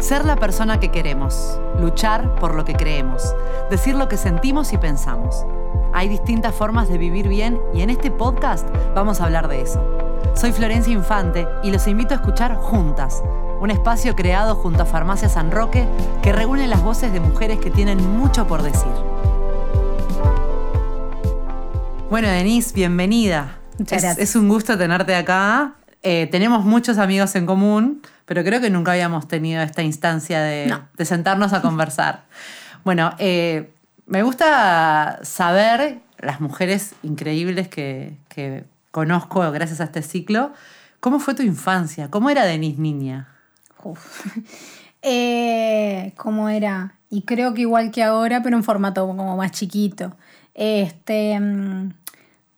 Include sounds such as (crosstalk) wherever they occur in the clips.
Ser la persona que queremos, luchar por lo que creemos, decir lo que sentimos y pensamos. Hay distintas formas de vivir bien y en este podcast vamos a hablar de eso. Soy Florencia Infante y los invito a escuchar Juntas, un espacio creado junto a Farmacia San Roque que reúne las voces de mujeres que tienen mucho por decir. Bueno, Denise, bienvenida. Muchas es, gracias. es un gusto tenerte acá. Eh, tenemos muchos amigos en común, pero creo que nunca habíamos tenido esta instancia de, No. de sentarnos a conversar. (laughs) bueno, eh, me gusta saber, las mujeres increíbles que, que conozco gracias a este ciclo, ¿cómo fue tu infancia? ¿Cómo era Denise niña? Uf. (laughs) Eh, ¿Cómo era? Y creo que igual que ahora, pero en formato como más chiquito. Este, mm,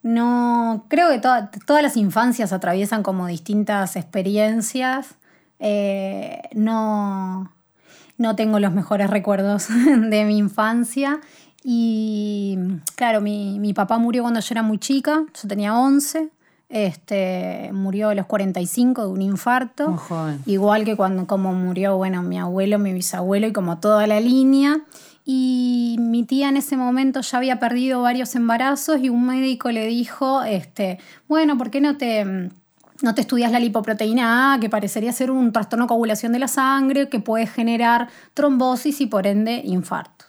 no, creo que toda- todas las infancias atraviesan como distintas experiencias. Eh, no, no tengo los mejores recuerdos (laughs) de mi infancia. Y claro, mi, mi papá murió cuando yo era muy chica, yo tenía 11. Este, murió a los 45 de un infarto. Muy joven. Igual que cuando como murió, bueno, mi abuelo, mi bisabuelo y como toda la línea. Y mi tía en ese momento ya había perdido varios embarazos y un médico le dijo, este, bueno, ¿por qué no te, no te estudias la lipoproteína A, que parecería ser un trastorno de coagulación de la sangre que puede generar trombosis y por ende infarto?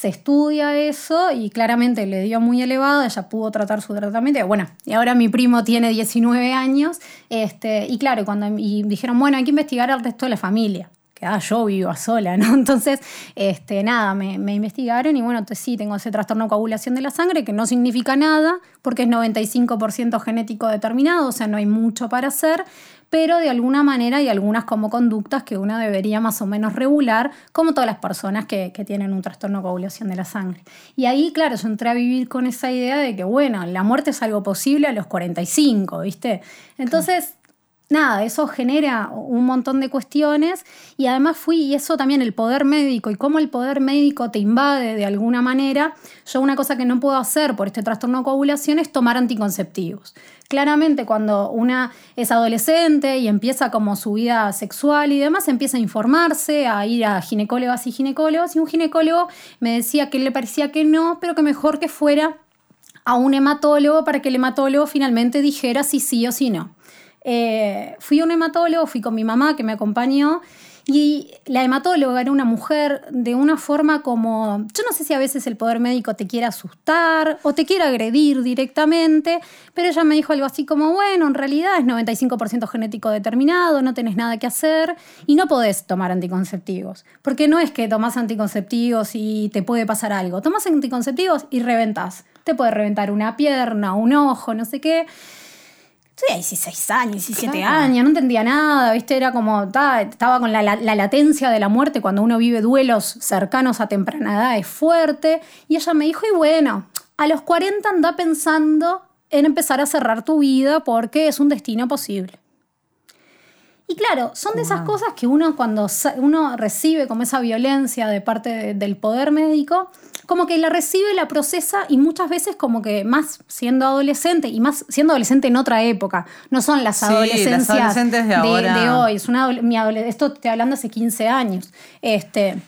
se estudia eso y claramente le dio muy elevado, ella pudo tratar su tratamiento. Bueno, y ahora mi primo tiene 19 años, este, y claro, cuando y dijeron, bueno, hay que investigar al resto de la familia. Que ah, yo vivo sola, (laughs) ¿no? Entonces, este, nada, me, investigaron y bueno, sí, tengo ese trastorno de coagulación de la sangre que no significa nada porque es 95% genético determinado, o sea, no hay mucho para hacer, pero de alguna manera hay algunas como conductas que uno debería más o menos regular, como todas las personas que, que tienen un trastorno de coagulación de la sangre. Y ahí, claro, yo entré a vivir con esa idea de que, bueno, la muerte es algo posible a los 45, ¿viste? Entonces, nada, eso genera un montón de cuestiones y además fui, y eso también el poder médico y cómo el poder médico te invade de alguna manera, yo una cosa que no puedo hacer por este trastorno de coagulación es tomar anticonceptivos. Claramente cuando una es adolescente y empieza como su vida sexual y demás, empieza a informarse, a ir a ginecólogas y ginecólogos y un ginecólogo me decía que le parecía que no, pero que mejor que fuera a un hematólogo para que el hematólogo finalmente dijera si sí o si no. Eh, fui a un hematólogo, fui con mi mamá que me acompañó y la hematóloga era una mujer de una forma como, yo no sé si a veces el poder médico te quiere asustar o te quiere agredir directamente, pero ella me dijo algo así como, bueno, en realidad es 95% genético determinado, no tenés nada que hacer y no podés tomar anticonceptivos, porque no es que tomás anticonceptivos y te puede pasar algo, tomás anticonceptivos y reventás, te puede reventar una pierna, un ojo, no sé qué. Tenía 16 años, 17 Claro. años, no entendía nada, ¿viste? Era como, ta, estaba con la, la- la latencia de la muerte cuando uno vive duelos cercanos a temprana edad, es fuerte. Y ella me dijo, y bueno, a los 40 anda pensando en empezar a cerrar tu vida porque es un destino posible. Y claro, son de esas Wow. cosas que uno cuando uno recibe como esa violencia de parte de- del poder médico, como que la recibe, la procesa y muchas veces como que más siendo adolescente y más siendo adolescente en otra época, no son las Sí, las adolescencias adolescentes de ahora. de hoy, es una mi esto estoy hablando hace 15 años. Este,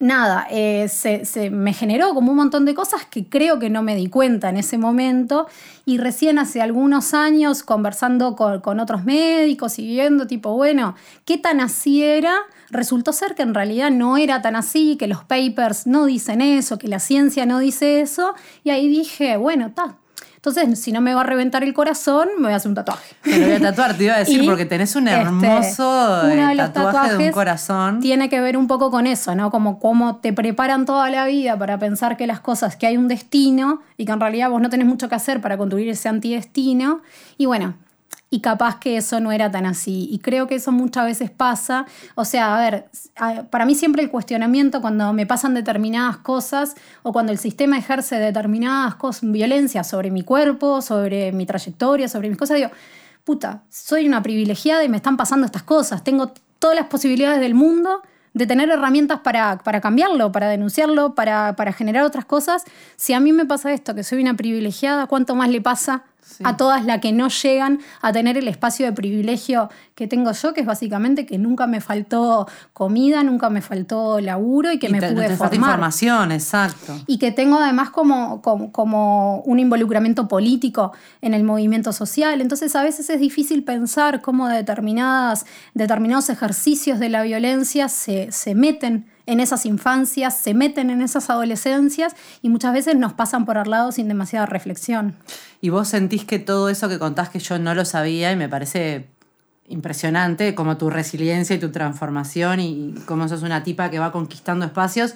nada, eh, se, se me generó como un montón de cosas que creo que no me di cuenta en ese momento y recién hace algunos años conversando con, con otros médicos y viendo tipo, bueno, ¿qué tan así era? Resultó ser que en realidad no era tan así, que los papers no dicen eso, que la ciencia no dice eso y ahí dije, bueno, está. Entonces, si no me va a reventar el corazón, me voy a hacer un tatuaje. Me lo voy a tatuar, te iba a decir, (laughs) Y, porque tenés un este, hermoso uno eh, de los tatuaje de un corazón. Tiene que ver un poco con eso, ¿no? Como cómo te preparan toda la vida para pensar que las cosas, que hay un destino y que en realidad vos no tenés mucho que hacer para construir ese antidestino. Y bueno, y capaz que eso no era tan así. Y creo que eso muchas veces pasa. O sea, a ver, para mí siempre el cuestionamiento cuando me pasan determinadas cosas o cuando el sistema ejerce determinadas cosas, violencia sobre mi cuerpo, sobre mi trayectoria, sobre mis cosas, digo, puta, soy una privilegiada y me están pasando estas cosas. Tengo todas las posibilidades del mundo de tener herramientas para, para cambiarlo, para denunciarlo, para, para generar otras cosas. Si a mí me pasa esto, que soy una privilegiada, ¿cuánto más le pasa a todas las que no llegan a tener el espacio de privilegio que tengo yo, que es básicamente que nunca me faltó comida, nunca me faltó laburo y que me pude formar. información, exacto. Y que tengo además como, como, un involucramiento político en el movimiento social. Entonces a veces es difícil pensar cómo determinadas, determinados ejercicios de la violencia se, se meten en esas infancias, se meten en esas adolescencias y muchas veces nos pasan por al lado sin demasiada reflexión. Y vos sentís que todo eso que contás que yo no lo sabía y me parece impresionante, como tu resiliencia y tu transformación y cómo sos una tipa que va conquistando espacios,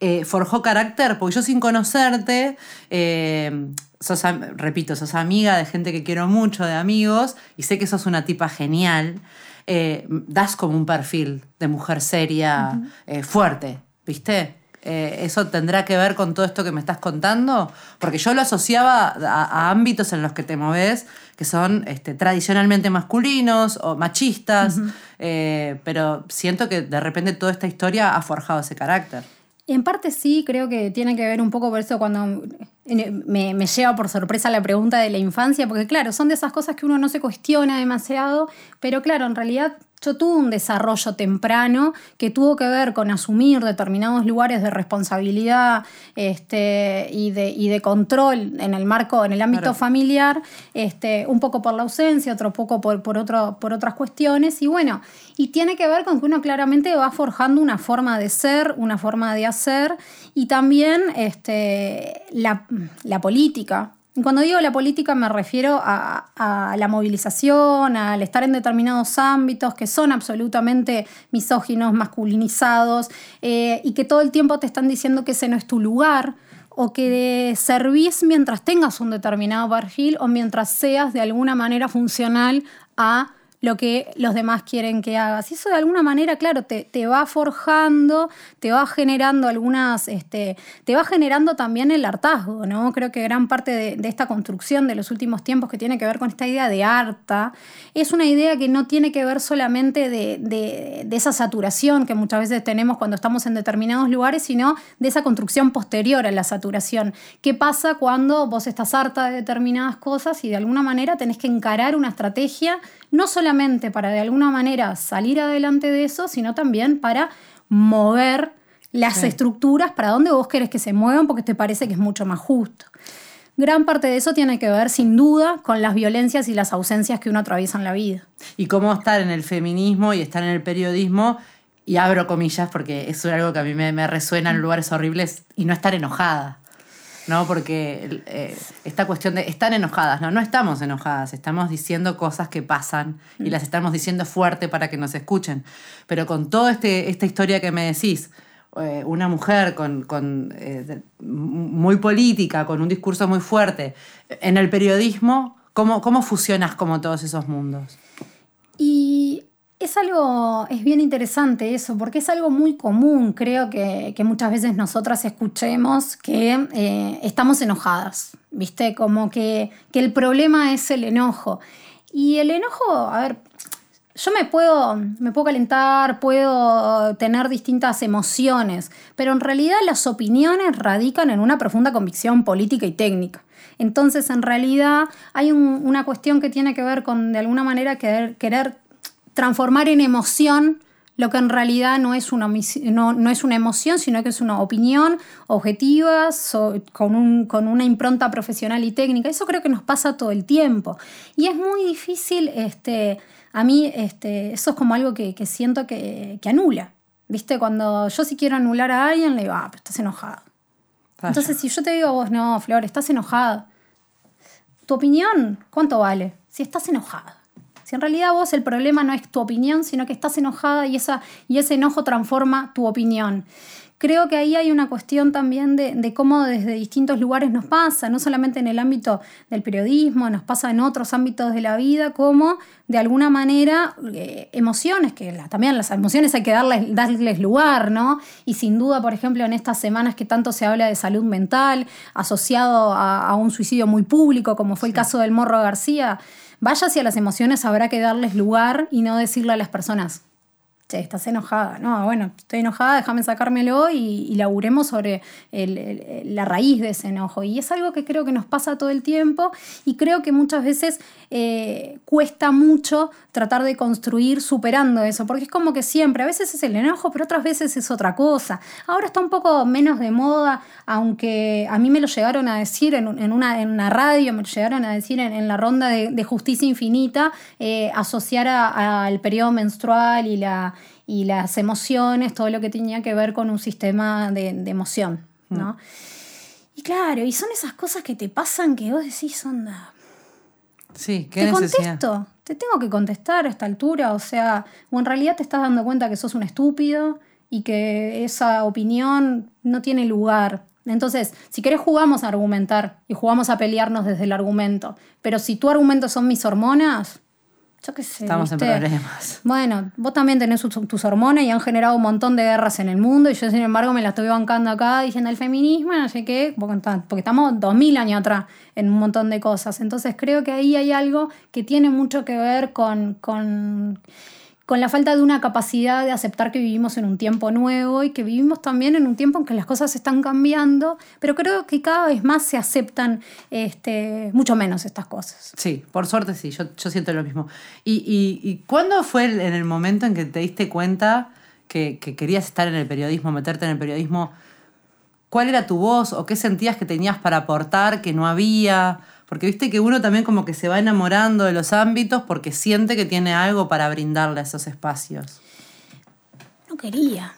eh, forjó carácter, porque yo sin conocerte, eh, sos, repito, sos amiga de gente que quiero mucho, de amigos, y sé que sos una tipa genial. Eh, das como un perfil de mujer seria, eh, fuerte, ¿viste? Eh, ¿Eso tendrá que ver con todo esto que me estás contando? Porque yo lo asociaba a, ámbitos en los que te moves que son este, tradicionalmente masculinos o machistas, pero siento que de repente toda esta historia ha forjado ese carácter. En parte sí, creo que tiene que ver un poco por eso cuando me, me, lleva por sorpresa la pregunta de la infancia, porque claro, son de esas cosas que uno no se cuestiona demasiado, pero claro, en realidad yo tuve un desarrollo temprano que tuvo que ver con asumir determinados lugares de responsabilidad este, y, de, y, de, control en el marco, en el ámbito familiar, este, un poco por la ausencia, otro poco por, por, otro, por otras cuestiones. Y bueno, y tiene que ver con que uno claramente va forjando una forma de ser, una forma de hacer, y también este, la, la política, cuando digo la política me refiero a, la movilización, al estar en determinados ámbitos que son absolutamente misóginos, masculinizados, eh, y que todo el tiempo te están diciendo que ese no es tu lugar, o que servís mientras tengas un determinado perfil o mientras seas de alguna manera funcional a lo que los demás quieren que hagas. Y eso de alguna manera, claro, te, te va forjando, te va generando algunas, este, te va generando también el hartazgo, ¿no? Creo que gran parte de, esta construcción de los últimos tiempos que tiene que ver con esta idea de harta, es una idea que no tiene que ver solamente de, de esa saturación que muchas veces tenemos cuando estamos en determinados lugares, sino de esa construcción posterior a la saturación. ¿Qué pasa cuando vos estás harta de determinadas cosas y de alguna manera tenés que encarar una estrategia no solamente para de alguna manera salir adelante de eso, sino también para mover las estructuras para donde vos querés que se muevan porque te parece que es mucho más justo. Gran parte de eso tiene que ver, sin duda, con las violencias y las ausencias que uno atraviesa en la vida. Y cómo estar en el feminismo y estar en el periodismo, y abro comillas porque es algo que a mí me, me resuena en lugares horribles, y no estar enojada. ¿No? Porque eh, esta cuestión de están enojadas, ¿no? No estamos enojadas, estamos diciendo cosas que pasan y mm. las estamos diciendo fuerte para que nos escuchen. Pero con toda este, esta historia que me decís, eh, una mujer con, eh, muy política, con un discurso muy fuerte, en el periodismo, ¿cómo, cómo fusionas como todos esos mundos? Y es algo, es bien interesante eso, porque es algo muy común, creo que, muchas veces nosotras escuchemos que eh, estamos enojadas, ¿viste? Como que, el problema es el enojo. Y el enojo, a ver, yo me puedo, me puedo calentar, puedo tener distintas emociones, pero en realidad las opiniones radican en una profunda convicción política y técnica. Entonces, en realidad hay una cuestión que tiene que ver con, de alguna manera, querer transformar en emoción lo que en realidad no es una, no, es una emoción, sino que es una opinión objetiva, con, con, una impronta profesional y técnica. Eso creo que nos pasa todo el tiempo. Y es muy difícil, este, a mí este, eso es como algo que, siento que, anula. ¿Viste? Cuando yo si quiero anular a alguien, le digo, ah, pero estás enojada. Entonces, si yo te digo a vos, no, Flor, estás enojada. ¿Tu opinión cuánto vale? Si estás enojada. Si en realidad vos el problema no es tu opinión, sino que estás enojada y, esa, y ese enojo transforma tu opinión. Creo que ahí hay una cuestión también de, cómo desde distintos lugares nos pasa, no solamente en el ámbito del periodismo, nos pasa en otros ámbitos de la vida, como de alguna manera eh, emociones, que también las emociones hay que darles, darles lugar, ¿no? Y sin duda, por ejemplo, en estas semanas que tanto se habla de salud mental, asociado a, un suicidio muy público, como fue el caso del Morro García, vaya hacia las emociones habrá que darles lugar y no decirle a las personas, che, estás enojada. No, bueno, estoy enojada, déjame sacármelo y, laburemos sobre la raíz de ese enojo. Y es algo que creo que nos pasa todo el tiempo y creo que muchas veces eh, cuesta mucho tratar de construir superando eso, porque es como que siempre, a veces es el enojo, pero otras veces es otra cosa. Ahora está un poco menos de moda, aunque a mí me lo llegaron a decir en, una, en una radio, me lo llegaron a decir en, la ronda de, justicia infinita, eh, asociar al periodo menstrual y la y las emociones, todo lo que tenía que ver con un sistema de, emoción, ¿no? Mm. Y claro, y son esas cosas que te pasan que vos decís, onda. Sí, ¿qué Te contesto, te tengo que contestar a esta altura, o sea, o en realidad te estás dando cuenta que sos un estúpido y que esa opinión no tiene lugar. Entonces, si querés jugamos a argumentar y jugamos a pelearnos desde el argumento, pero si tu argumento son mis hormonas, Estamos en problemas. (laughs) Bueno, vos también tenés tus hormonas y han generado un montón de guerras en el mundo y yo, sin embargo, me la estoy bancando acá diciendo el feminismo, no sé qué, porque estamos dos mil años atrás en un montón de cosas. Entonces creo que ahí hay algo que tiene mucho que ver con, con con la falta de una capacidad de aceptar que vivimos en un tiempo nuevo y que vivimos también en un tiempo en que las cosas están cambiando, pero creo que cada vez más se aceptan este, mucho menos estas cosas. Sí, por suerte sí, yo, siento lo mismo. ¿Y, cuándo fue en el momento en que te diste cuenta que, que querías estar en el periodismo, meterte en el periodismo? ¿Cuál era tu voz o qué sentías que tenías para aportar que no había? Porque viste que uno también como que se va enamorando de los ámbitos porque siente que tiene algo para brindarle a esos espacios. No quería.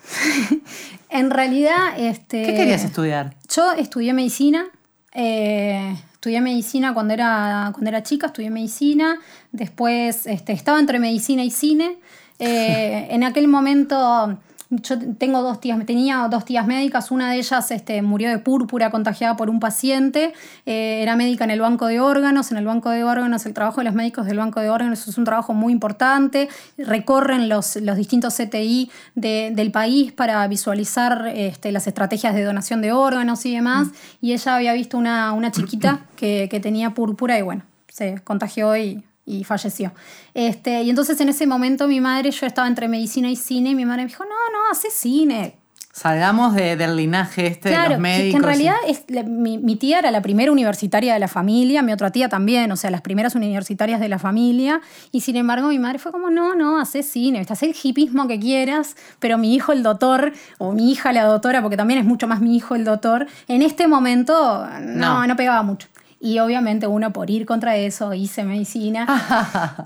(laughs) en realidad, este. ¿Qué querías estudiar? Yo estudié medicina. Eh, estudié medicina cuando era, cuando era chica, estudié medicina. Después este, estaba entre medicina y cine. Eh, (laughs) en aquel momento yo tengo dos tías, tenía dos tías médicas, una de ellas este, murió de púrpura contagiada por un paciente, eh, era médica en el banco de órganos, en el banco de órganos, el trabajo de los médicos del banco de órganos es un trabajo muy importante, recorren los, los distintos CTI del país para visualizar este, las estrategias de donación de órganos y demás, mm. y ella había visto una, una chiquita que, que tenía púrpura y bueno, se contagió y y falleció. Este, y entonces en ese momento mi madre, yo estaba entre medicina y cine, y mi madre me dijo, no, no, hace cine. Salgamos del linaje este de los médicos. Que, en realidad es, mi, tía era la primera universitaria de la familia, mi otra tía también, o sea, las primeras universitarias de la familia. Y sin embargo, mi madre fue como: no, no, hace cine, haz el hipismo que quieras, pero mi hijo, el doctor, o mi hija, la doctora, porque también es mucho más mi hijo, el doctor, en este momento no, no pegaba mucho. Y obviamente uno por ir contra eso hice medicina.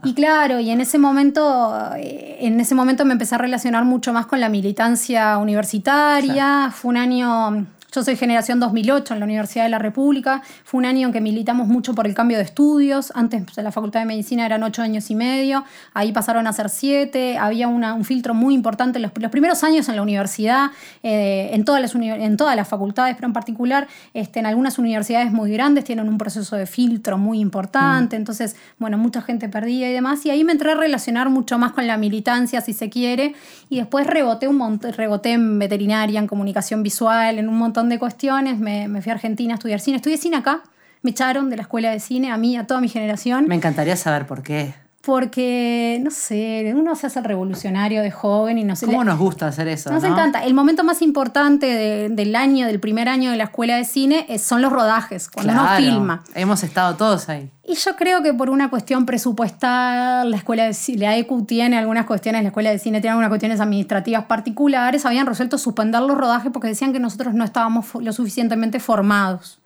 (laughs) y claro, y en ese momento, eh, en ese momento me empecé a relacionar mucho más con la militancia universitaria. Fue un año yo soy generación 2008 en la Universidad de la República. Fue un año en que militamos mucho por el cambio de estudios. Antes en la Facultad de Medicina eran ocho años y medio. Ahí pasaron a ser siete. Había un filtro muy importante. Los, los primeros años en la universidad, eh, en, todas las en todas las facultades, pero en particular este, en algunas universidades muy grandes tienen un proceso de filtro muy importante. Mm. Entonces, bueno, mucha gente perdía y demás. Y ahí me entré a relacionar mucho más con la militancia, si se quiere. Y después reboté, un reboté en veterinaria, en comunicación visual, en un montón de cuestiones, me, me, fui a Argentina a estudiar cine. Estudié cine acá, me echaron de la escuela de cine, a mí, a toda mi generación. Me encantaría saber por qué. Porque, no sé, uno se hace el revolucionario de joven y no sé. ¿Cómo nos gusta hacer eso? Nos encanta. El momento más importante del año, del primer año de la escuela de cine, son los rodajes, cuando uno filma. Hemos estado todos ahí. Y yo creo que por una cuestión presupuestal, la escuela de cine, la ECU tiene algunas cuestiones, la escuela de cine tiene algunas cuestiones administrativas particulares, habían resuelto suspender los rodajes porque decían que nosotros no estábamos lo suficientemente formados.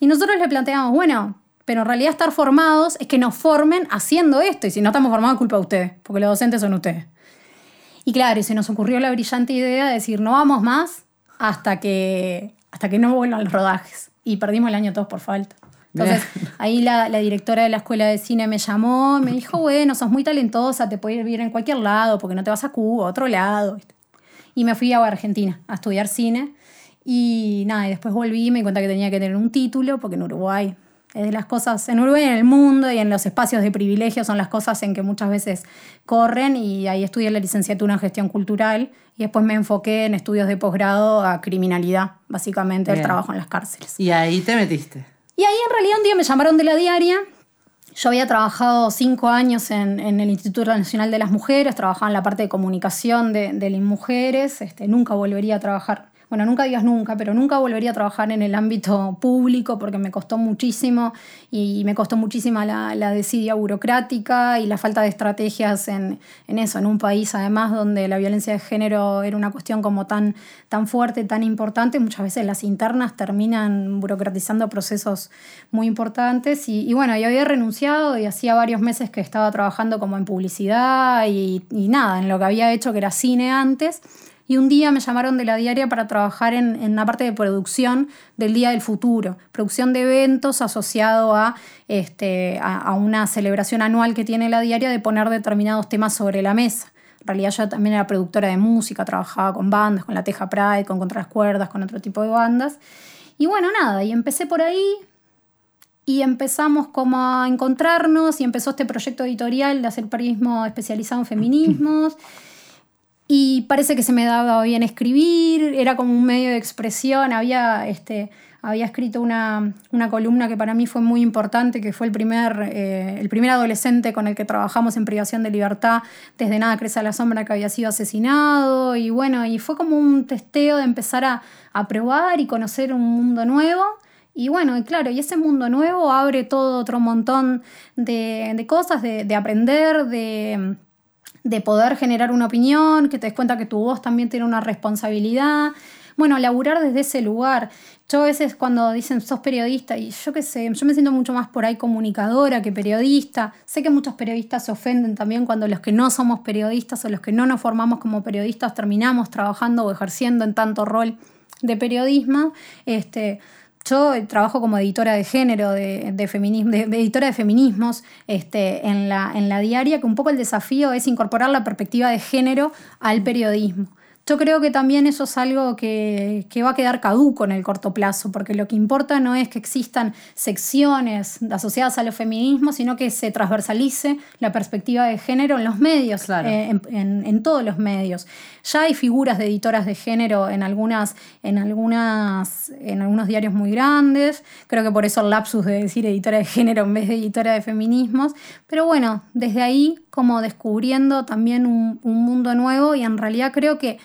Y nosotros le planteamos, bueno, pero en realidad estar formados es que nos formen haciendo esto. Y si no estamos formados, culpa de ustedes, porque los docentes son ustedes. Y claro, se nos ocurrió la brillante idea de decir, no vamos más hasta que, hasta que no vuelvan los rodajes. Y perdimos el año todos por falta. Entonces, (laughs) ahí la, la, directora de la escuela de cine me llamó, me dijo, bueno, sos muy talentosa, te puedes ir en cualquier lado, porque no te vas a Cuba, a otro lado. Y me fui a Argentina a estudiar cine. Y nada, y después volví y me di cuenta que tenía que tener un título, porque en Uruguay de las cosas en Uruguay, en el mundo y en los espacios de privilegio son las cosas en que muchas veces corren y ahí estudié la licenciatura en gestión cultural y después me enfoqué en estudios de posgrado a criminalidad, básicamente el trabajo en las cárceles. Y ahí te metiste. Y ahí en realidad un día me llamaron de la diaria Yo había trabajado cinco años en, el Instituto Nacional de las Mujeres, trabajaba en la parte de comunicación de, de las mujeres, este, nunca volvería a trabajar bueno, nunca digas nunca, pero nunca volvería a trabajar en el ámbito público porque me costó muchísimo y me costó muchísima la, la desidia burocrática y la falta de estrategias en, eso, en un país además donde la violencia de género era una cuestión como tan, tan fuerte, tan importante, muchas veces las internas terminan burocratizando procesos muy importantes y, bueno, yo había renunciado y hacía varios meses que estaba trabajando como en publicidad y, y nada, en lo que había hecho que era cine antes y un día me llamaron de la diaria para trabajar en, en una parte de producción del Día del Futuro, producción de eventos asociado a, este, a, una celebración anual que tiene la diaria de poner determinados temas sobre la mesa. En realidad yo también era productora de música, trabajaba con bandas, con la Teja Pride, con Contras Cuerdas, con otro tipo de bandas. Y bueno, nada, y empecé por ahí, y empezamos como a encontrarnos y empezó este proyecto editorial de hacer periodismo especializado en feminismos. (laughs) Y parece que se me daba bien escribir, era como un medio de expresión, había, este, había escrito una, columna que para mí fue muy importante, que fue el primer, eh, el primer adolescente con el que trabajamos en privación de libertad, desde nada crece a la sombra que había sido asesinado, y bueno, y fue como un testeo de empezar a, probar y conocer un mundo nuevo. Y bueno, y claro, y ese mundo nuevo abre todo otro montón de, cosas, de aprender, de de poder generar una opinión, que te des cuenta que tu voz también tiene una responsabilidad. Bueno, laburar desde ese lugar. Yo a veces cuando dicen sos periodista, y yo qué sé, yo me siento mucho más por ahí comunicadora que periodista. Sé que muchos periodistas se ofenden también cuando los que no somos periodistas o los que no nos formamos como periodistas terminamos trabajando o ejerciendo en tanto rol de periodismo. Este, yo trabajo como editora de género, de, feminismo, de, editora de feminismos este, en, la, en la diaria, que un poco el desafío es incorporar la perspectiva de género al periodismo. Yo creo que también eso es algo que, va a quedar caduco en el corto plazo, porque lo que importa no es que existan secciones asociadas a los feminismos, sino que se transversalice la perspectiva de género en los medios, eh, en, todos los medios. Ya hay figuras de editoras de género en, algunas, en, algunas, en algunos diarios muy grandes, creo que por eso el lapsus de decir editora de género en vez de editora de feminismos, pero bueno, desde ahí como descubriendo también un, mundo nuevo y en realidad creo que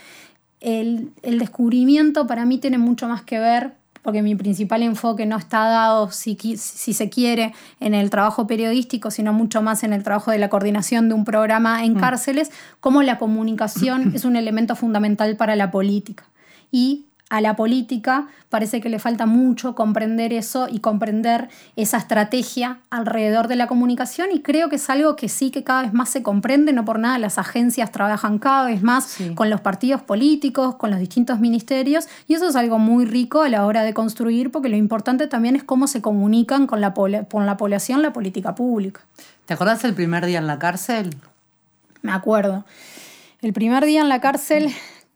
el, descubrimiento para mí tiene mucho más que ver porque mi principal enfoque no está dado, si, si, se quiere, en el trabajo periodístico, sino mucho más en el trabajo de la coordinación de un programa en mm. cárceles, como la comunicación (clears throat) es un elemento fundamental para la política. Y a la política, parece que le falta mucho comprender eso y comprender esa estrategia alrededor de la comunicación y creo que es algo que sí que cada vez más se comprende, no por nada las agencias trabajan cada vez más con los partidos políticos, con los distintos ministerios y eso es algo muy rico a la hora de construir porque lo importante también es cómo se comunican con la, con la población la política pública. ¿Te acordás el primer día en la cárcel? Me acuerdo. El primer día en la cárcel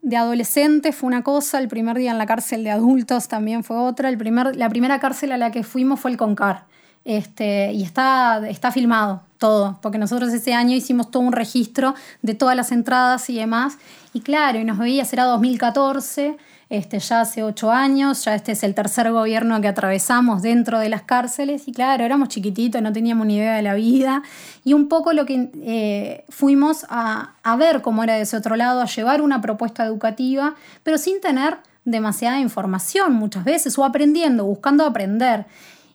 de adolescentes fue una cosa, el primer día en la cárcel de adultos también fue otra. El primer, la primera cárcel a la que fuimos fue el Concar. Este, y está, está filmado todo, porque nosotros ese año hicimos todo un registro de todas las entradas y demás. Y claro, y nos veía, era 2014 este, ya hace ocho años, ya este es el tercer gobierno que atravesamos dentro de las cárceles y claro, éramos chiquititos, no teníamos ni idea de la vida y un poco lo que eh, fuimos a, a ver cómo era de ese otro lado, a llevar una propuesta educativa, pero sin tener demasiada información muchas veces o aprendiendo, buscando aprender.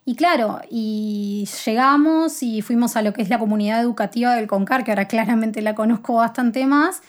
Y claro, y llegamos y fuimos a lo que es la comunidad educativa del CONCAR, que ahora claramente la conozco bastante más,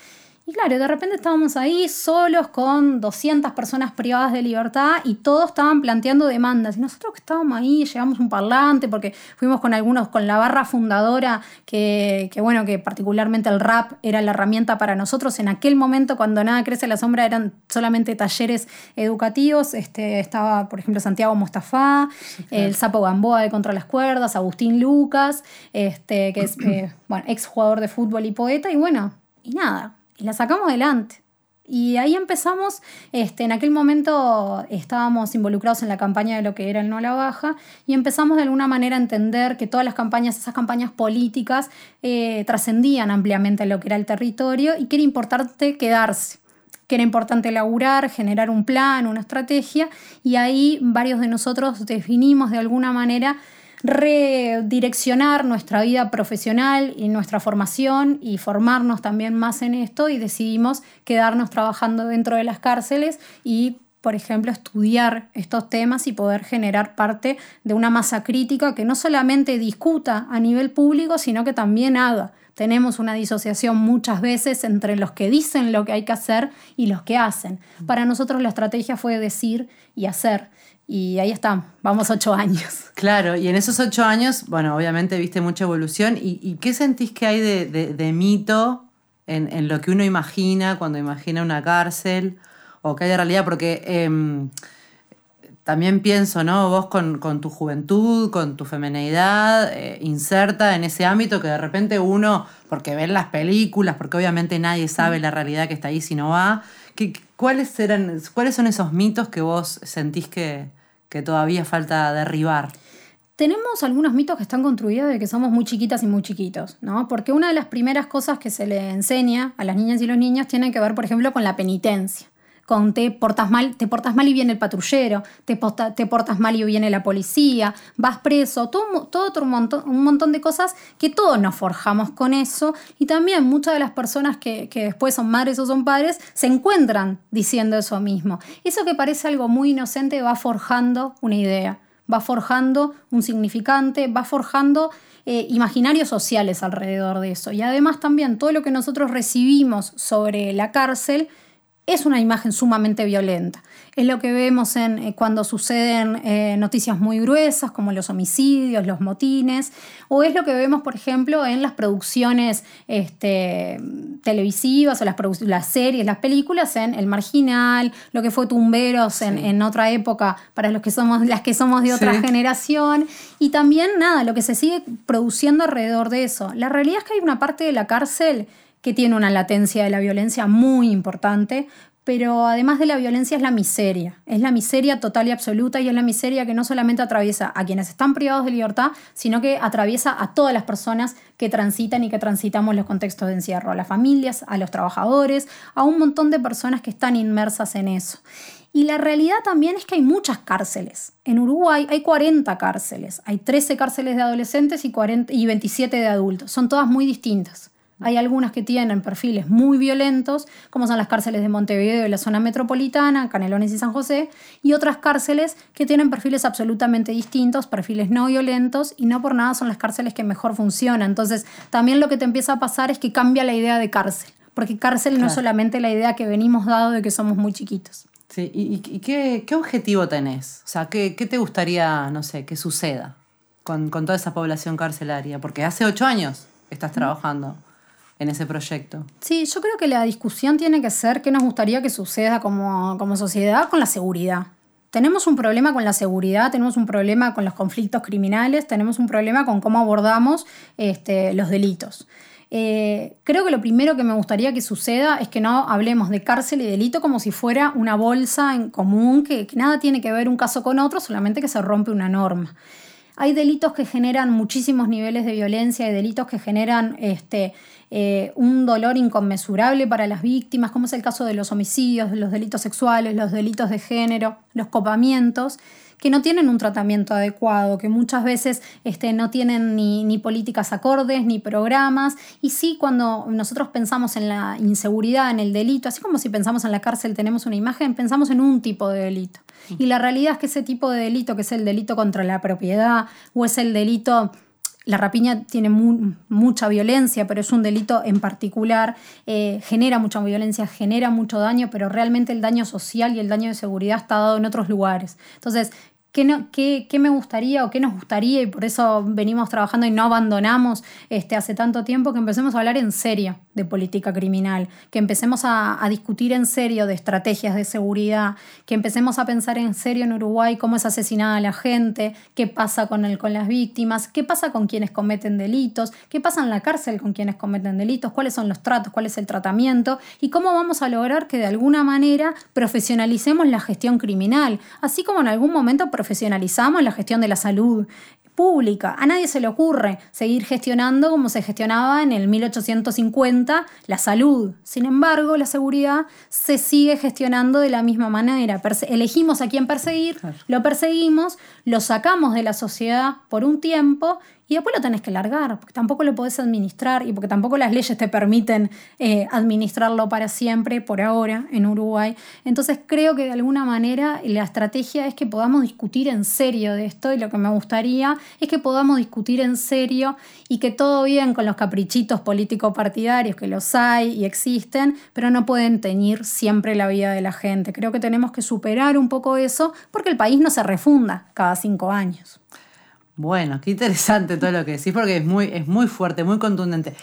y claro, de repente estábamos ahí solos con 200 personas privadas de libertad y todos estaban planteando demandas. Y nosotros que estábamos ahí, llevamos un parlante porque fuimos con algunos, con la barra fundadora, que, bueno, que particularmente el rap era la herramienta para nosotros. En aquel momento, cuando nada crece la sombra, eran solamente talleres educativos. Este, estaba, por ejemplo, Santiago Mostafa, el Sapo Gamboa de Contra las Cuerdas, Agustín Lucas, este, que es (clears throat) eh, bueno, ex jugador de fútbol y poeta. Y bueno, y nada, y la sacamos adelante. Y ahí empezamos, este, en aquel momento estábamos involucrados en la campaña de lo que era el no a la baja y empezamos de alguna manera a entender que todas las campañas, esas campañas políticas, eh, trascendían ampliamente lo que era el territorio y que era importante quedarse que era importante elaborar, generar un plan, una estrategia, y ahí varios de nosotros definimos de alguna manera redireccionar nuestra vida profesional y nuestra formación y formarnos también más en esto y decidimos quedarnos trabajando dentro de las cárceles y por ejemplo, estudiar estos temas y poder generar parte de una masa crítica que no solamente discuta a nivel público, sino que también haga. Tenemos una disociación muchas veces entre los que dicen lo que hay que hacer y los que hacen. Para nosotros la estrategia fue decir y hacer. Y ahí estamos, vamos ocho años. Claro, y en esos ocho años, bueno, obviamente viste mucha evolución. ¿Y, qué sentís que hay de, mito en, en, lo que uno imagina cuando imagina una cárcel o que hay de realidad? Porque em, también pienso, ¿no? Vos con, tu juventud, con tu femenidad, eh, inserta en ese ámbito que de repente uno, porque ven las películas, porque obviamente nadie sabe la realidad que está ahí si no va. ¿Cuáles, eran, ¿Cuáles son esos mitos que vos sentís que, que todavía falta derribar? Tenemos algunos mitos que están construidos de que somos muy chiquitas y muy chiquitos, ¿no? Porque una de las primeras cosas que se le enseña a las niñas y los niños tiene que ver, por ejemplo, con la penitencia con te portas mal, te portas mal y viene el patrullero, te, portas mal y viene la policía, vas preso, todo, otro montón, un montón de cosas que todos nos forjamos con eso y también muchas de las personas que, que después son madres o son padres se encuentran diciendo eso mismo. Eso que parece algo muy inocente va forjando una idea, va forjando un significante, va forjando eh, imaginarios sociales alrededor de eso. Y además también todo lo que nosotros recibimos sobre la cárcel es una imagen sumamente violenta. Es lo que vemos en, eh, cuando suceden eh, noticias muy gruesas como los homicidios, los motines, o es lo que vemos, por ejemplo, en las producciones este, televisivas o las, las, series, las películas, en El Marginal, lo que fue Tumberos en, otra época para los que somos, las que somos de otra generación, y también nada, lo que se sigue produciendo alrededor de eso. La realidad es que hay una parte de la cárcel que tiene una latencia de la violencia muy importante, pero además de la violencia es la miseria, es la miseria total y absoluta y es la miseria que no solamente atraviesa a quienes están privados de libertad, sino que atraviesa a todas las personas que transitan y que transitamos los contextos de encierro, a las familias, a los trabajadores, a un montón de personas que están inmersas en eso. Y la realidad también es que hay muchas cárceles. En Uruguay hay 40 cárceles, hay 13 cárceles de adolescentes y, 40, y 27 de adultos, son todas muy distintas. Hay algunas que tienen perfiles muy violentos, como son las cárceles de Montevideo y la zona metropolitana, Canelones y San José, y otras cárceles que tienen perfiles absolutamente distintos, perfiles no violentos, y no por nada son las cárceles que mejor funcionan. Entonces, también lo que te empieza a pasar es que cambia la idea de cárcel, porque cárcel no es solamente la idea que venimos dado de que somos muy chiquitos. Sí, ¿y, qué, objetivo tenés? O sea, ¿qué, te gustaría, no sé, que suceda con, con toda esa población carcelaria? Porque hace ocho años estás trabajando en ese proyecto. Sí, yo creo que la discusión tiene que ser qué nos gustaría que suceda como, como sociedad con la seguridad. Tenemos un problema con la seguridad, tenemos un problema con los conflictos criminales, tenemos un problema con cómo abordamos este, los delitos. Eh, creo que lo primero que me gustaría que suceda es que no hablemos de cárcel y delito como si fuera una bolsa en común, que, nada tiene que ver un caso con otro, solamente que se rompe una norma. Hay delitos que generan muchísimos niveles de violencia, hay delitos que generan este, eh, un dolor inconmensurable para las víctimas, como es el caso de los homicidios, los delitos sexuales, los delitos de género, los copamientos que no tienen un tratamiento adecuado, que muchas veces este, no tienen ni, ni, políticas acordes, ni programas. Y sí, cuando nosotros pensamos en la inseguridad, en el delito, así como si pensamos en la cárcel tenemos una imagen, pensamos en un tipo de delito. Y la realidad es que ese tipo de delito, que es el delito contra la propiedad o es el delito la rapiña tiene mucha violencia, pero es un delito en particular, eh, genera mucha violencia, genera mucho daño, pero realmente el daño social y el daño de seguridad está dado en otros lugares. Entonces, qué, no, qué, qué me gustaría o qué nos gustaría, y por eso venimos trabajando y no abandonamos este, hace tanto tiempo, que empecemos a hablar en serio de política criminal, que empecemos a, a, discutir en serio de estrategias de seguridad, que empecemos a pensar en serio en Uruguay cómo es asesinada la gente, qué pasa con, el, con las víctimas, qué pasa con quienes cometen delitos, qué pasa en la cárcel con quienes cometen delitos, cuáles son los tratos, cuál es el tratamiento y cómo vamos a lograr que de alguna manera profesionalicemos la gestión criminal, así como en algún momento profesionalizamos la gestión de la salud pública. A nadie se le ocurre seguir gestionando como se gestionaba en el 1850 la salud. Sin embargo, la seguridad se sigue gestionando de la misma manera. elegimos a quién perseguir, lo perseguimos, lo sacamos de la sociedad por un tiempo y después lo tenés que largar, porque tampoco lo podés administrar y porque tampoco las leyes te permiten eh, administrarlo para siempre, por ahora, en Uruguay. Entonces creo que de alguna manera la estrategia es que podamos discutir en serio de esto y lo que me gustaría es que podamos discutir en serio y que todo bien con los caprichitos político-partidarios, que los hay y existen, pero no pueden teñir siempre la vida de la gente. Creo que tenemos que superar un poco eso porque el país no se refunda cada cinco años. Bueno, qué interesante todo lo que decís, porque es muy, es muy fuerte, muy contundente.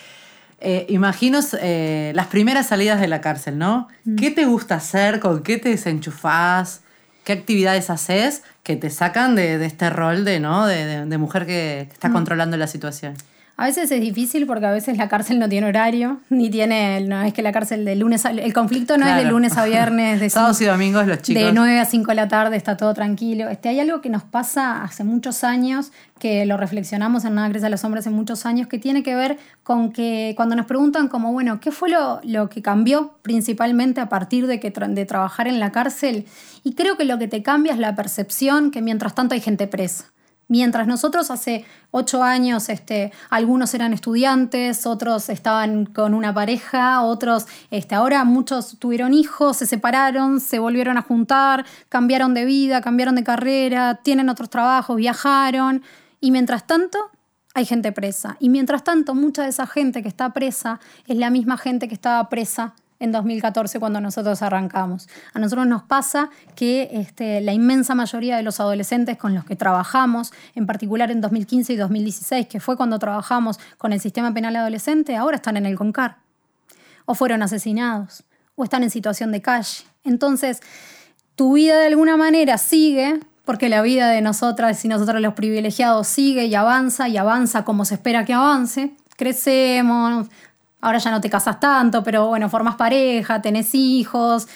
Eh, imagino eh, las primeras salidas de la cárcel, ¿no? Mm. ¿Qué te gusta hacer? ¿Con qué te desenchufás? ¿Qué actividades haces que te sacan de, este rol de, ¿no? de, mujer que, está mm. controlando la situación? A veces es difícil porque a veces la cárcel no tiene horario, ni tiene, no es que la cárcel de lunes a, el conflicto no es de lunes a viernes, de (laughs) sábados y domingos los chicos. De 9 a 5 de la tarde está todo tranquilo. Este, hay algo que nos pasa hace muchos años, que lo reflexionamos en Nada Crece a los Hombres hace muchos años, que tiene que ver con que cuando nos preguntan como, bueno, ¿qué fue lo, lo que cambió principalmente a partir de, que, de trabajar en la cárcel? Y creo que lo que te cambia es la percepción que mientras tanto hay gente presa. Mientras nosotros hace ocho años, este, algunos eran estudiantes, otros estaban con una pareja, otros, este, ahora muchos tuvieron hijos, se separaron, se volvieron a juntar, cambiaron de vida, cambiaron de carrera, tienen otros trabajos, viajaron. Y mientras tanto, hay gente presa. Y mientras tanto, mucha de esa gente que está presa es la misma gente que estaba presa en 2014 cuando nosotros arrancamos. A nosotros nos pasa que este, la inmensa mayoría de los adolescentes con los que trabajamos, en particular en 2015 y 2016, que fue cuando trabajamos con el sistema penal adolescente, ahora están en el CONCAR, o fueron asesinados, o están en situación de calle. Entonces, tu vida de alguna manera sigue, porque la vida de nosotras y nosotros los privilegiados sigue y avanza y avanza como se espera que avance. Crecemos, ahora ya no te casas tanto, pero bueno, formas pareja, tenés hijos,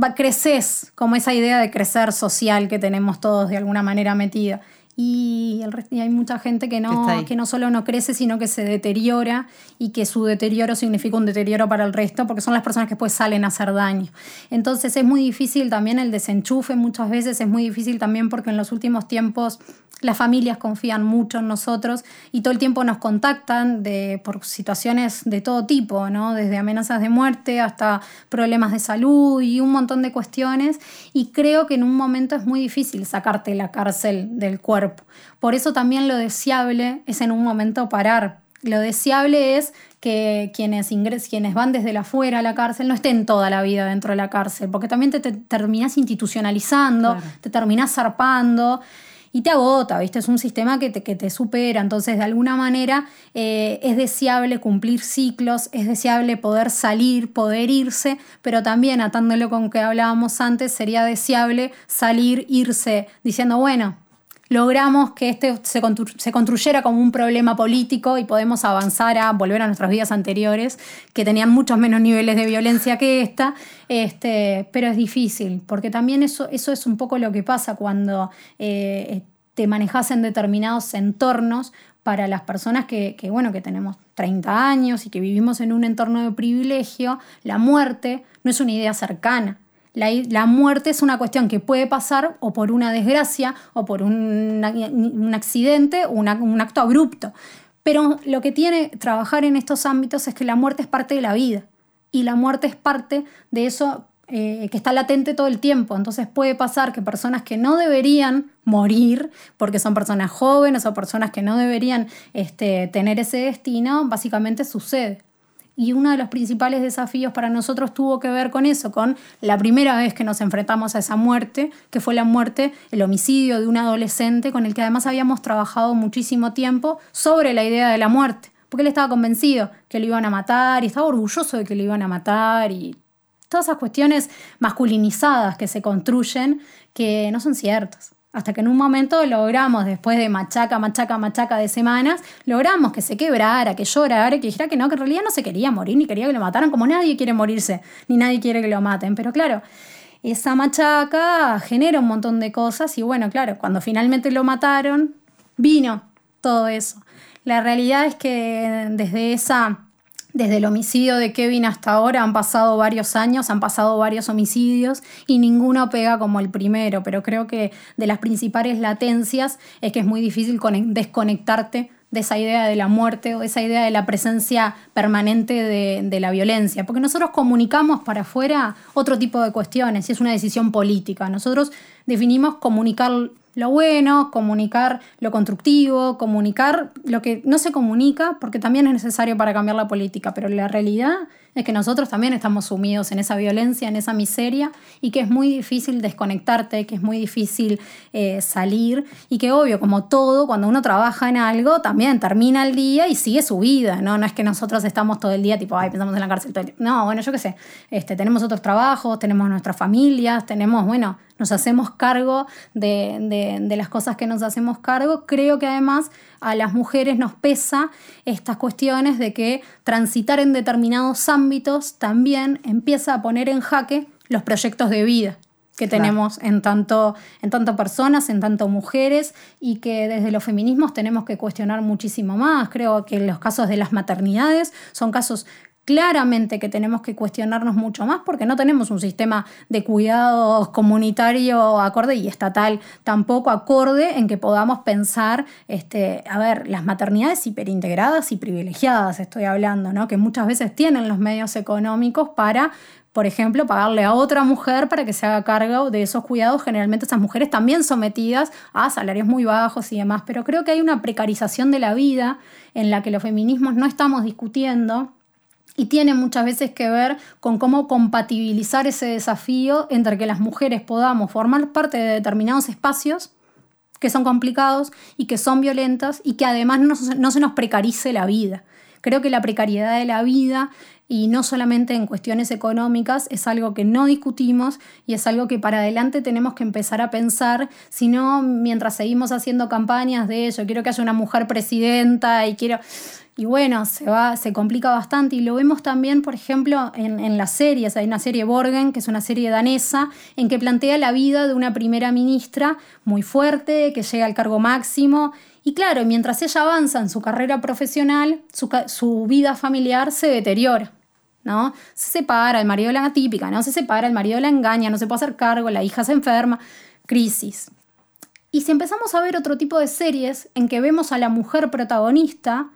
va, creces, como esa idea de crecer social que tenemos todos de alguna manera metida. Y, el, hay mucha gente que no, que no solo no crece, sino que se deteriora y que su deterioro significa un deterioro para el resto, porque son las personas que después salen a hacer daño. Entonces es muy difícil también el desenchufe, muchas veces es muy difícil también porque en los últimos tiempos las familias confían mucho en nosotros y todo el tiempo nos contactan de, por situaciones de todo tipo, ¿no? desde amenazas de muerte hasta problemas de salud y un montón de cuestiones. Y creo que en un momento es muy difícil sacarte la cárcel del cuerpo. Por eso también lo deseable es en un momento parar. Lo deseable es que quienes, ingres, quienes van desde la afuera a la cárcel no estén toda la vida dentro de la cárcel, porque también te, terminas institucionalizando, te terminas zarpando y te agota, ¿viste? Es un sistema que te, que te supera, entonces de alguna manera eh, es deseable cumplir ciclos, es deseable poder salir, poder irse, pero también atándolo con que hablábamos antes, sería deseable salir, irse, diciendo, bueno, logramos que este se, se, construyera como un problema político y podemos avanzar a volver a nuestras vidas anteriores, que tenían muchos menos niveles de violencia que esta, este, pero es difícil, porque también eso, eso es un poco lo que pasa cuando eh, te manejas en determinados entornos para las personas que, que, bueno, que tenemos 30 años y que vivimos en un entorno de privilegio, la muerte no es una idea cercana. La, muerte es una cuestión que puede pasar o por una desgracia o por un, accidente o un acto abrupto. Pero lo que tiene trabajar en estos ámbitos es que la muerte es parte de la vida y la muerte es parte de eso eh, que está latente todo el tiempo. Entonces puede pasar que personas que no deberían morir, porque son personas jóvenes o personas que no deberían este, tener ese destino, básicamente sucede. Y uno de los principales desafíos para nosotros tuvo que ver con eso, con la primera vez que nos enfrentamos a esa muerte, que fue la muerte, el homicidio de un adolescente con el que además habíamos trabajado muchísimo tiempo sobre la idea de la muerte, porque él estaba convencido que lo iban a matar y estaba orgulloso de que lo iban a matar y todas esas cuestiones masculinizadas que se construyen que no son ciertas. Hasta que en un momento logramos, después de machaca, machaca, machaca de semanas, logramos que se quebrara, que llorara, que dijera que no, que en realidad no se quería morir, ni quería que lo mataran, como nadie quiere morirse, ni nadie quiere que lo maten. Pero claro, esa machaca genera un montón de cosas y bueno, claro, cuando finalmente lo mataron, vino todo eso. La realidad es que desde esa desde el homicidio de Kevin hasta ahora han pasado varios años, han pasado varios homicidios y ninguno pega como el primero, pero creo que de las principales latencias es que es muy difícil desconectarte de esa idea de la muerte o de esa idea de la presencia permanente de, de, la violencia, porque nosotros comunicamos para afuera otro tipo de cuestiones y es una decisión política. Nosotros definimos comunicar lo bueno, comunicar lo constructivo, comunicar lo que no se comunica, porque también es necesario para cambiar la política, pero la realidad es que nosotros también estamos sumidos en esa violencia, en esa miseria, y que es muy difícil desconectarte, que es muy difícil eh, salir, y que obvio, como todo, cuando uno trabaja en algo, también termina el día y sigue su vida, ¿no? No es que nosotros estamos todo el día tipo, ay, pensamos en la cárcel todo el día. No, bueno, yo qué sé, este, tenemos otros trabajos, tenemos nuestras familias, tenemos, bueno, nos hacemos cargo de, de, las cosas que nos hacemos cargo. Creo que además a las mujeres nos pesa estas cuestiones de que transitar en determinados ámbitos también empieza a poner en jaque los proyectos de vida que tenemos en tanto, en tanto personas, en tanto mujeres, y que desde los feminismos tenemos que cuestionar muchísimo más. Creo que los casos de las maternidades son casos Claramente que tenemos que cuestionarnos mucho más porque no tenemos un sistema de cuidados comunitario acorde y estatal tampoco acorde en que podamos pensar, este, a ver, las maternidades hiperintegradas y privilegiadas, estoy hablando, ¿no? que muchas veces tienen los medios económicos para por ejemplo, pagarle a otra mujer para que se haga cargo de esos cuidados. Generalmente esas mujeres también sometidas a salarios muy bajos y demás. Pero creo que hay una precarización de la vida en la que los feminismos no estamos discutiendo y tiene muchas veces que ver con cómo compatibilizar ese desafío entre que las mujeres podamos formar parte de determinados espacios que son complicados y que son violentas y que además no, no se nos precarice la vida. Creo que la precariedad de la vida y no solamente en cuestiones económicas, es algo que no discutimos y es algo que para adelante tenemos que empezar a pensar, sino mientras seguimos haciendo campañas de yo quiero que haya una mujer presidenta y quiero y bueno, se, va, se complica bastante y lo vemos también, por ejemplo, en, en las series. Hay una serie Borgen, que es una serie danesa, en que plantea la vida de una primera ministra muy fuerte, que llega al cargo máximo. Y claro, mientras ella avanza en su carrera profesional, su, su vida familiar se deteriora. ¿no? Se separa, el marido la típica, ¿no? Se separa, el marido la engaña, no se puede hacer cargo, la hija se enferma, crisis. Y si empezamos a ver otro tipo de series en que vemos a la mujer protagonista,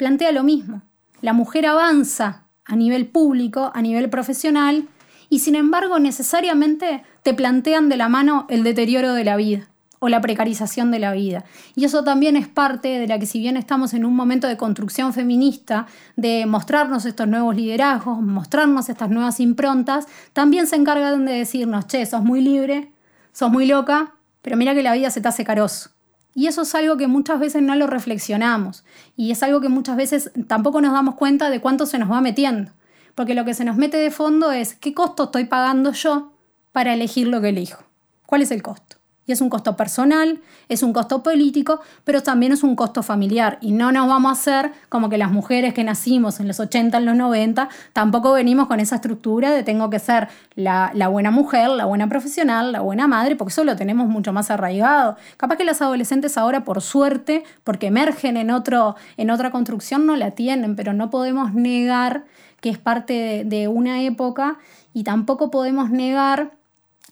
plantea lo mismo. La mujer avanza a nivel público, a nivel profesional, y sin embargo necesariamente te plantean de la mano el deterioro de la vida o la precarización de la vida. Y eso también es parte de la que si bien estamos en un momento de construcción feminista, de mostrarnos estos nuevos liderazgos, mostrarnos estas nuevas improntas, también se encargan de decirnos, che, sos muy libre, sos muy loca, pero mira que la vida se te hace caroso. Y eso es algo que muchas veces no lo reflexionamos y es algo que muchas veces tampoco nos damos cuenta de cuánto se nos va metiendo. Porque lo que se nos mete de fondo es qué costo estoy pagando yo para elegir lo que elijo. ¿Cuál es el costo? Y es un costo personal, es un costo político, pero también es un costo familiar. Y no nos vamos a hacer como que las mujeres que nacimos en los 80, en los 90, tampoco venimos con esa estructura de tengo que ser la, buena mujer, la buena profesional, la buena madre, porque eso lo tenemos mucho más arraigado. Capaz que las adolescentes ahora, por suerte, porque emergen en, otro, en otra construcción, no la tienen, pero no podemos negar que es parte de una época y tampoco podemos negar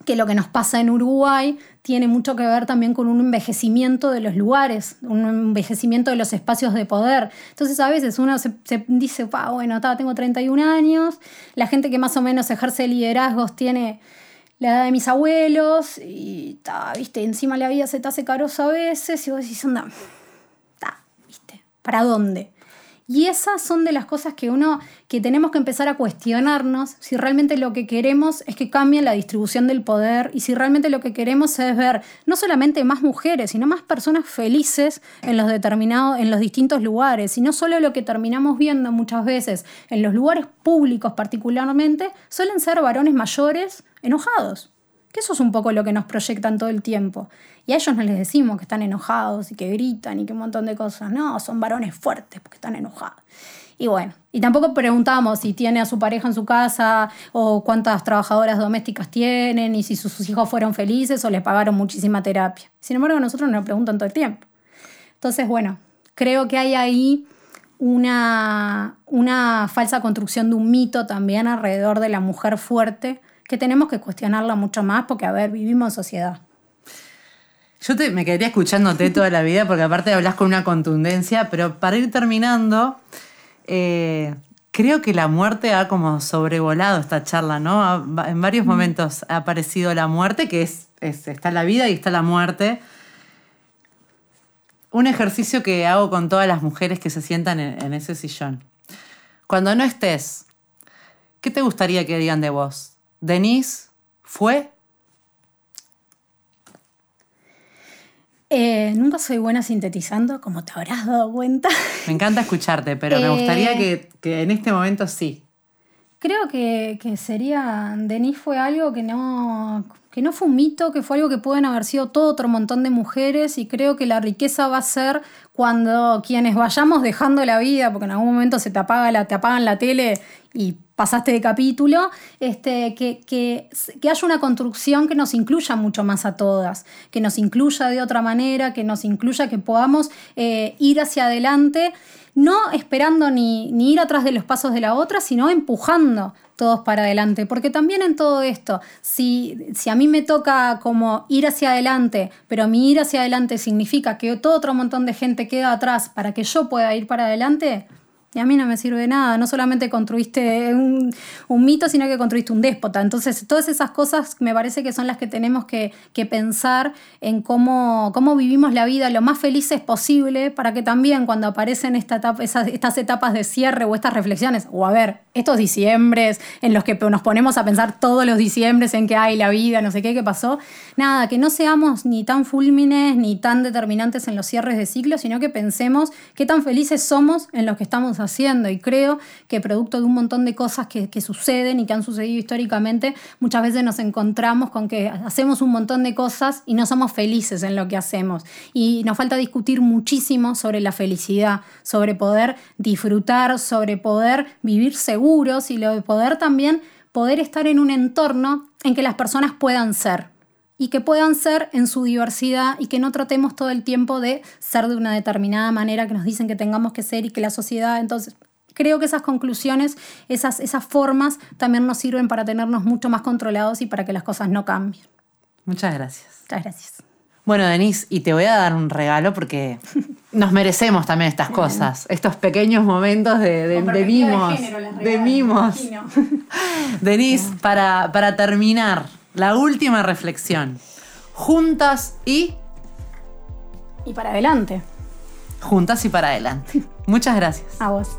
que lo que nos pasa en Uruguay tiene mucho que ver también con un envejecimiento de los lugares, un envejecimiento de los espacios de poder. Entonces a veces uno se, dice, bueno, tengo 31 años, la gente que más o menos ejerce liderazgos tiene la edad de mis abuelos y, viste, encima la vida se te hace carosa a veces y vos decís, anda, viste, ¿para dónde? Y esas son de las cosas que uno, que tenemos que empezar a cuestionarnos si realmente lo que queremos es que cambie la distribución del poder y si realmente lo que queremos es ver no solamente más mujeres, sino más personas felices en los determinados, en los distintos lugares. Y no solo lo que terminamos viendo muchas veces en los lugares públicos particularmente, suelen ser varones mayores enojados. Que eso es un poco lo que nos proyectan todo el tiempo. Y a ellos no les decimos que están enojados y que gritan y que un montón de cosas. No, son varones fuertes porque están enojados. Y bueno, y tampoco preguntamos si tiene a su pareja en su casa o cuántas trabajadoras domésticas tienen y si sus hijos fueron felices o les pagaron muchísima terapia. Sin embargo, nosotros nos preguntan todo el tiempo. Entonces, bueno, creo que hay ahí una, una falsa construcción de un mito también alrededor de la mujer fuerte que tenemos que cuestionarla mucho más porque, a ver, vivimos en sociedad. Yo te, me quedaría escuchándote (laughs) toda la vida porque aparte hablas con una contundencia, pero para ir terminando, eh, creo que la muerte ha como sobrevolado esta charla, ¿no? En varios mm. momentos ha aparecido la muerte, que es, está la vida y está la muerte. Un ejercicio que hago con todas las mujeres que se sientan en ese sillón. Cuando no estés, ¿qué te gustaría que digan de vos? Denise fue Eh, nunca soy buena sintetizando, como te habrás dado cuenta. Me encanta escucharte, pero me gustaría eh, que, en este momento sí. Creo que, sería. Denise fue algo que no, que no fue un mito, que fue algo que pueden haber sido todo otro montón de mujeres, y creo que la riqueza va a ser cuando quienes vayamos dejando la vida, porque en algún momento se te, apaga la, te apagan la tele y pasaste de capítulo, este, que, que, haya una construcción que nos incluya mucho más a todas, que nos incluya de otra manera, que nos incluya que podamos eh, ir hacia adelante, no esperando ni, ni ir atrás de los pasos de la otra, sino empujando todos para adelante. Porque también en todo esto, si, si, a mí me toca como ir hacia adelante, pero mi ir hacia adelante significa que todo otro montón de gente queda atrás para que yo pueda ir para adelante, y a mí no me sirve nada. No solamente construiste un, mito, sino que construiste un déspota. Entonces, todas esas cosas me parece que son las que tenemos que, pensar en cómo, cómo vivimos la vida lo más felices posible para que también cuando aparecen esta etapa, estas etapas de cierre o estas reflexiones, o a ver, estos diciembres en los que nos ponemos a pensar todos los diciembres en que hay la vida, no sé qué, qué pasó, nada, que no seamos ni tan fulmines ni tan determinantes en los cierres de ciclo, sino que pensemos qué tan felices somos en los que estamos haciendo. Y creo que producto de un montón de cosas que, suceden y que han sucedido históricamente, muchas veces nos encontramos con que hacemos un montón de cosas y no somos felices en lo que hacemos. Y nos falta discutir muchísimo sobre la felicidad, sobre poder disfrutar, sobre poder vivir seguros y lo de poder también poder estar en un entorno en que las personas puedan ser y que puedan ser en su diversidad y que no tratemos todo el tiempo de ser de una determinada manera que nos dicen que tengamos que ser y que la sociedad, entonces creo que esas conclusiones, esas, esas formas también nos sirven para tenernos mucho más controlados y para que las cosas no cambien. Muchas gracias. Muchas gracias. Bueno, Denise, y te voy a dar un regalo porque (laughs) nos merecemos también estas cosas, estos pequeños momentos de, de, mimos. De, mimos. (laughs) (laughs) Denise, para, para terminar, la última reflexión. Juntas y... Y para adelante. Juntas y para adelante. Muchas gracias. A vos.